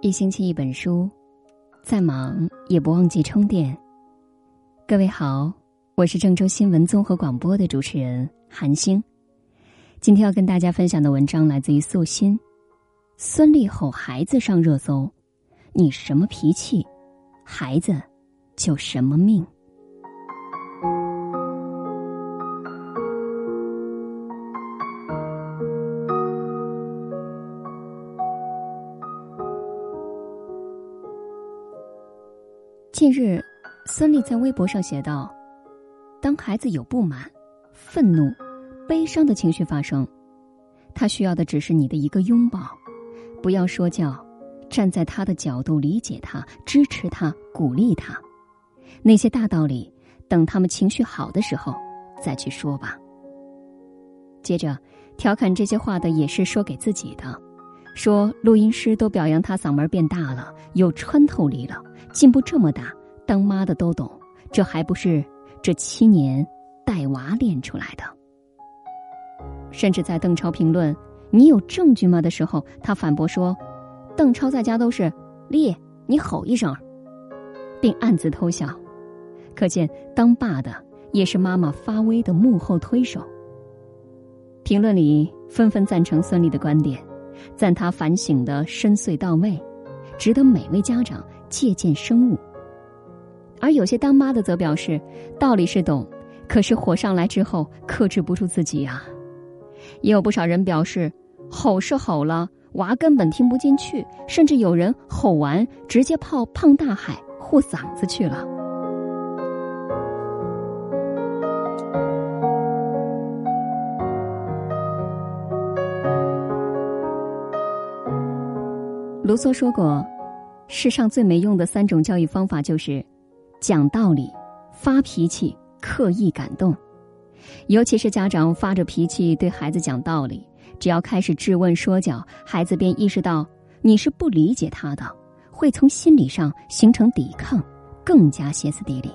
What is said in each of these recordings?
一星期一本书，再忙也不忘记充电。各位好，我是郑州新闻综合广播的主持人韩星。今天要跟大家分享的文章来自于素心。孙俪吼孩子上热搜，你什么脾气，孩子就什么命。近日，孙俪在微博上写道：“当孩子有不满、愤怒、悲伤的情绪发生，他需要的只是你的一个拥抱，不要说教，站在他的角度理解他、支持他、鼓励他。那些大道理，等他们情绪好的时候再去说吧。”接着，调侃这些话的也是说给自己的，说录音师都表扬他嗓门变大了，有穿透力了。进步这么大，当妈的都懂，这还不是这七年带娃练出来的？甚至在邓超评论“你有证据吗”的时候，他反驳说：“邓超在家都是丽，你吼一声。”并暗自偷笑，可见当爸的也是妈妈发威的幕后推手。评论里纷纷赞成孙俪的观点，赞她反省的深邃到位，值得每位家长。借鉴生物，而有些当妈的则表示，道理是懂，可是火上来之后克制不住自己啊。也有不少人表示，吼是吼了，娃根本听不进去，甚至有人吼完直接泡胖大海护嗓子去了。卢梭说过。世上最没用的三种教育方法就是：讲道理、发脾气、刻意感动。尤其是家长发着脾气对孩子讲道理，只要开始质问说教，孩子便意识到你是不理解他的，会从心理上形成抵抗，更加歇斯底里。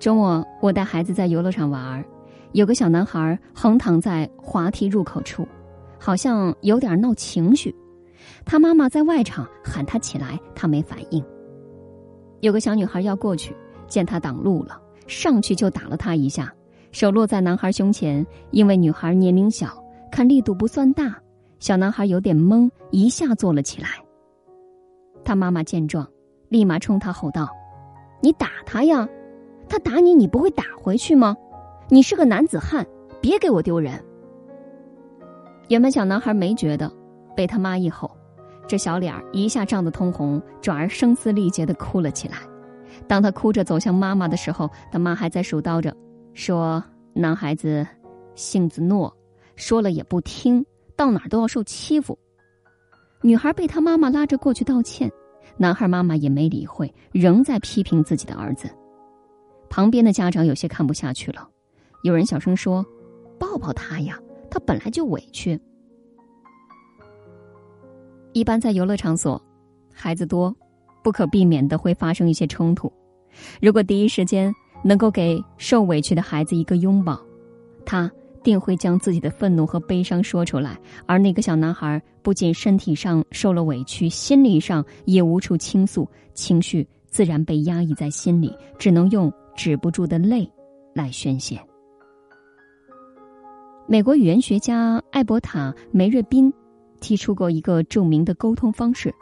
周末，我带孩子在游乐场玩儿，有个小男孩横躺在滑梯入口处，好像有点闹情绪。他妈妈在外场喊他起来，他没反应。有个小女孩要过去，见他挡路了，上去就打了他一下，手落在男孩胸前。因为女孩年龄小，看力度不算大，小男孩有点懵，一下坐了起来。他妈妈见状，立马冲他吼道：“你打他呀！他打你，你不会打回去吗？你是个男子汉，别给我丢人。”原本小男孩没觉得。被他妈一吼，这小脸儿一下涨得通红，转而声嘶力竭的哭了起来。当他哭着走向妈妈的时候，他妈还在数叨着，说：“男孩子性子懦，说了也不听，到哪儿都要受欺负。”女孩被他妈妈拉着过去道歉，男孩妈妈也没理会，仍在批评自己的儿子。旁边的家长有些看不下去了，有人小声说：“抱抱他呀，他本来就委屈。”一般在游乐场所，孩子多，不可避免的会发生一些冲突。如果第一时间能够给受委屈的孩子一个拥抱，他定会将自己的愤怒和悲伤说出来。而那个小男孩不仅身体上受了委屈，心理上也无处倾诉，情绪自然被压抑在心里，只能用止不住的泪来宣泄。美国语言学家艾伯塔·梅瑞宾。提出过一个著名的沟通方式：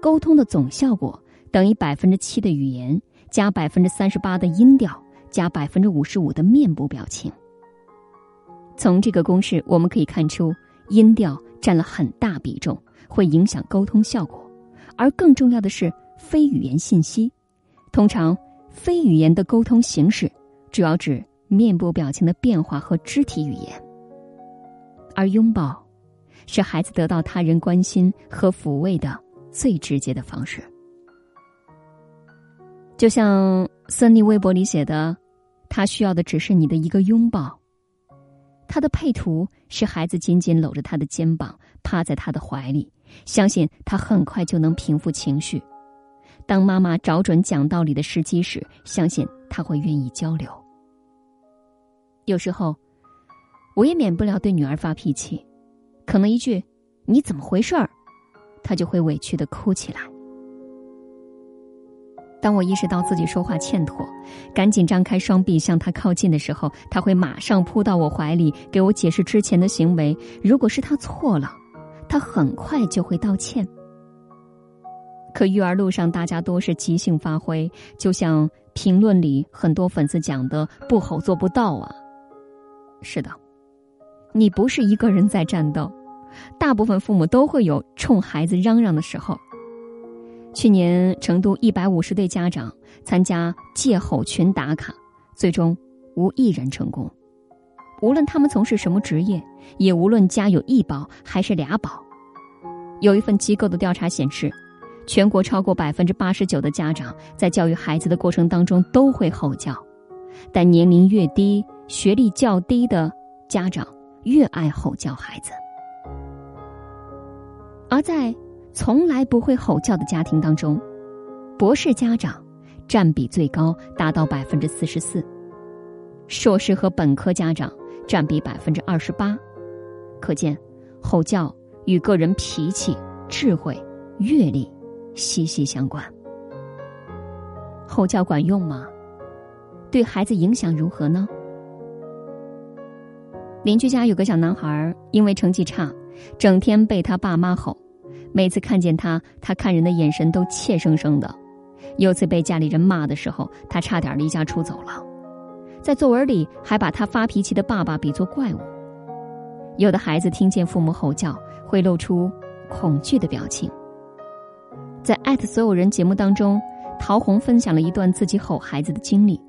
沟通的总效果等于百分之七的语言加百分之三十八的音调加百分之五十五的面部表情。从这个公式我们可以看出，音调占了很大比重，会影响沟通效果。而更重要的是，非语言信息。通常，非语言的沟通形式主要指面部表情的变化和肢体语言，而拥抱。是孩子得到他人关心和抚慰的最直接的方式。就像孙俪微博里写的，他需要的只是你的一个拥抱。他的配图是孩子紧紧搂着他的肩膀，趴在他的怀里，相信他很快就能平复情绪。当妈妈找准讲道理的时机时，相信他会愿意交流。有时候，我也免不了对女儿发脾气。可能一句你怎么回事儿？”他就会委屈的哭起来。当我意识到自己说话欠妥，赶紧张开双臂向他靠近的时候，他会马上扑到我怀里，给我解释之前的行为。如果是他错了，他很快就会道歉。可育儿路上，大家都是即兴发挥，就像评论里很多粉丝讲的“不吼做不到啊”。是的，你不是一个人在战斗，大部分父母都会有冲孩子嚷嚷的时候。去年成都一百五十对家长参加戒吼群打卡，最终无一人成功。无论他们从事什么职业，也无论家有一宝还是俩宝。有一份机构的调查显示。全国超过百分之八十九的家长在教育孩子的过程当中都会吼叫，但年龄越低、学历较低的家长越爱吼叫孩子。而在从来不会吼叫的家庭当中，博士家长占比最高，达到百分之四十四；硕士和本科家长占比百分之二十八。可见，吼叫与个人脾气、智慧、阅历。息息相关。吼叫管用吗？对孩子影响如何呢？邻居家有个小男孩，因为成绩差，整天被他爸妈吼。每次看见他，他看人的眼神都怯生生的。有次被家里人骂的时候，他差点离家出走了。在作文里还把他发脾气的爸爸比作怪物。有的孩子听见父母吼叫，会露出恐惧的表情。在艾特所有人节目当中，陶虹分享了一段自己吼孩子的经历。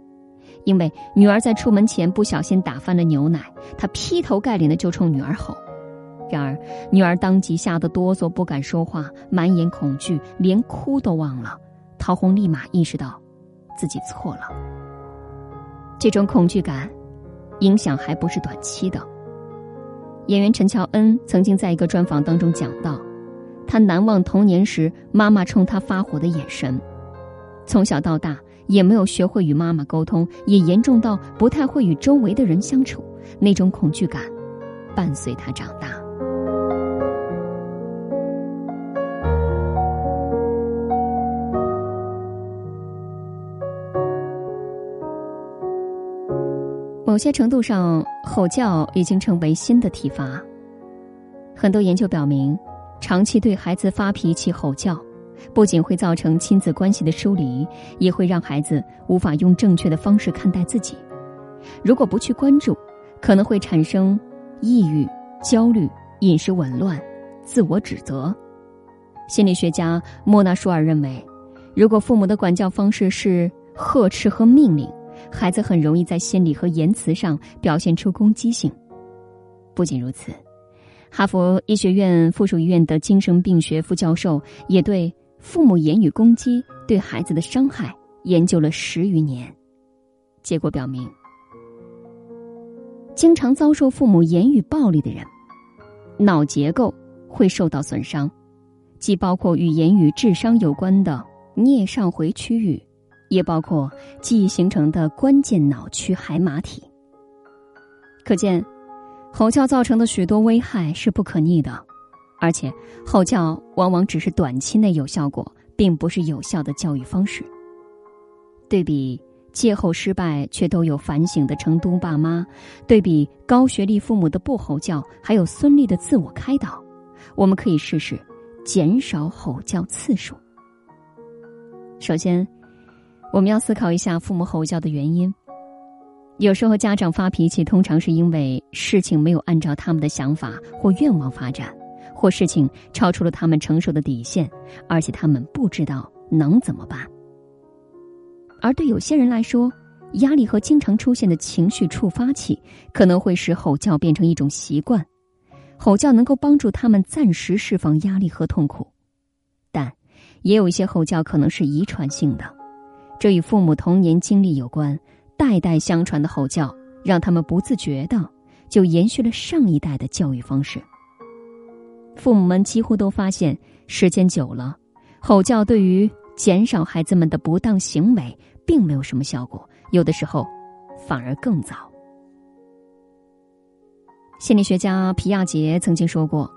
因为女儿在出门前不小心打翻了牛奶，她劈头盖脸的就冲女儿吼。然而，女儿当即吓得哆嗦，不敢说话，满眼恐惧，连哭都忘了。陶虹立马意识到，自己错了。这种恐惧感，影响还不是短期的。演员陈乔恩曾经在一个专访当中讲到。他难忘童年时妈妈冲他发火的眼神，从小到大也没有学会与妈妈沟通，也严重到不太会与周围的人相处，那种恐惧感伴随他长大。某些程度上，吼叫已经成为新的体罚。很多研究表明。长期对孩子发脾气、吼叫，不仅会造成亲子关系的疏离，也会让孩子无法用正确的方式看待自己。如果不去关注，可能会产生抑郁、焦虑、饮食紊乱、自我指责。心理学家莫纳舒尔认为，如果父母的管教方式是呵斥和命令，孩子很容易在心理和言辞上表现出攻击性。不仅如此。哈佛医学院附属医院的精神病学副教授也对父母言语攻击对孩子的伤害研究了十余年，结果表明，经常遭受父母言语暴力的人，脑结构会受到损伤，既包括与言语智商有关的颞上回区域，也包括记忆形成的关键脑区海马体。可见。吼叫造成的许多危害是不可逆的，而且吼叫往往只是短期内有效果，并不是有效的教育方式。对比戒后失败却都有反省的成都爸妈，对比高学历父母的不吼叫，还有孙俪的自我开导，我们可以试试减少吼叫次数。首先，我们要思考一下父母吼叫的原因。有时候家长发脾气，通常是因为事情没有按照他们的想法或愿望发展，或事情超出了他们承受的底线，而且他们不知道能怎么办。而对有些人来说，压力和经常出现的情绪触发器，可能会使吼叫变成一种习惯。吼叫能够帮助他们暂时释放压力和痛苦，但也有一些吼叫可能是遗传性的，这与父母童年经历有关。代代相传的吼叫，让他们不自觉的就延续了上一代的教育方式。父母们几乎都发现，时间久了，吼叫对于减少孩子们的不当行为并没有什么效果，有的时候反而更糟。心理学家皮亚杰曾经说过：“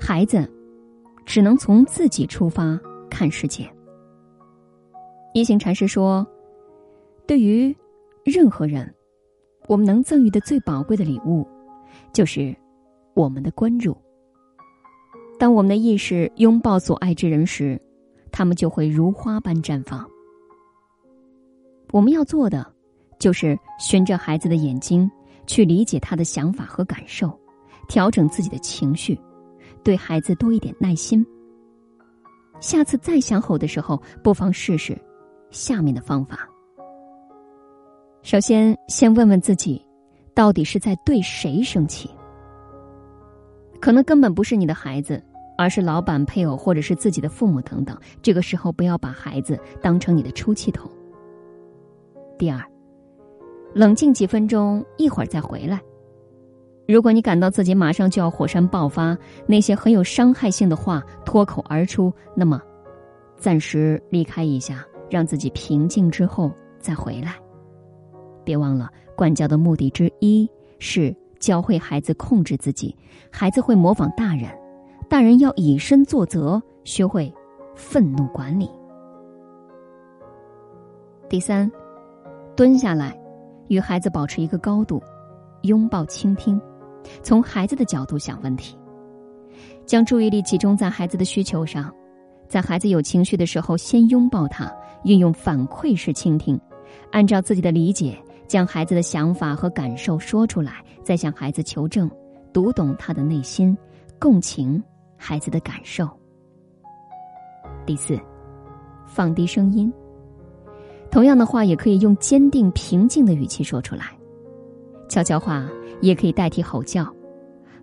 孩子只能从自己出发看世界。一行禅师说：“对于任何人，我们能赠予的最宝贵的礼物，就是我们的关注。当我们的意识拥抱所爱之人时，他们就会如花般绽放。我们要做的，就是循着孩子的眼睛，去理解他的想法和感受，调整自己的情绪，对孩子多一点耐心。下次再想吼的时候，不妨试试。”下面的方法，首先先问问自己，到底是在对谁生气？可能根本不是你的孩子，而是老板、配偶或者是自己的父母等等。这个时候不要把孩子当成你的出气筒。第二，冷静几分钟，一会儿再回来。如果你感到自己马上就要火山爆发，那些很有伤害性的话脱口而出，那么暂时离开一下。让自己平静之后再回来。别忘了，管教的目的之一是教会孩子控制自己。孩子会模仿大人，大人要以身作则，学会愤怒管理。第三，蹲下来，与孩子保持一个高度，拥抱倾听，从孩子的角度想问题，将注意力集中在孩子的需求上。在孩子有情绪的时候，先拥抱他，运用反馈式倾听，按照自己的理解将孩子的想法和感受说出来，再向孩子求证，读懂他的内心，共情孩子的感受。第四，放低声音，同样的话也可以用坚定平静的语气说出来，悄悄话也可以代替吼叫。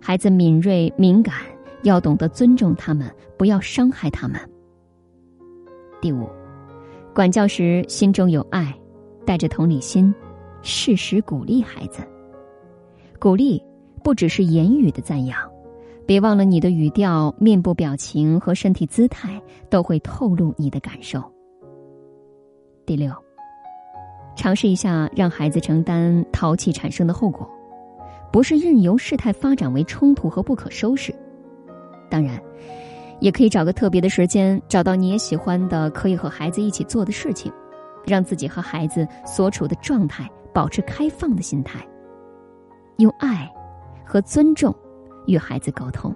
孩子敏锐敏感，要懂得尊重他们，不要伤害他们。第五，管教时心中有爱，带着同理心，适时鼓励孩子。鼓励不只是言语的赞扬，别忘了你的语调、面部表情和身体姿态都会透露你的感受。第六，尝试一下让孩子承担淘气产生的后果，不是任由事态发展为冲突和不可收拾。当然。也可以找个特别的时间，找到你也喜欢的，可以和孩子一起做的事情，让自己和孩子所处的状态保持开放的心态，用爱和尊重与孩子沟通。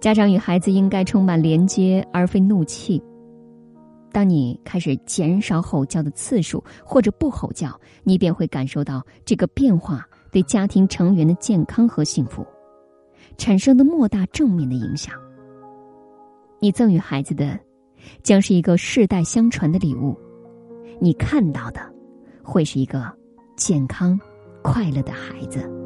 家长与孩子应该充满连接，而非怒气。当你开始减少吼叫的次数，或者不吼叫，你便会感受到这个变化对家庭成员的健康和幸福产生的莫大正面的影响。你赠予孩子的，将是一个世代相传的礼物。你看到的，会是一个健康、快乐的孩子。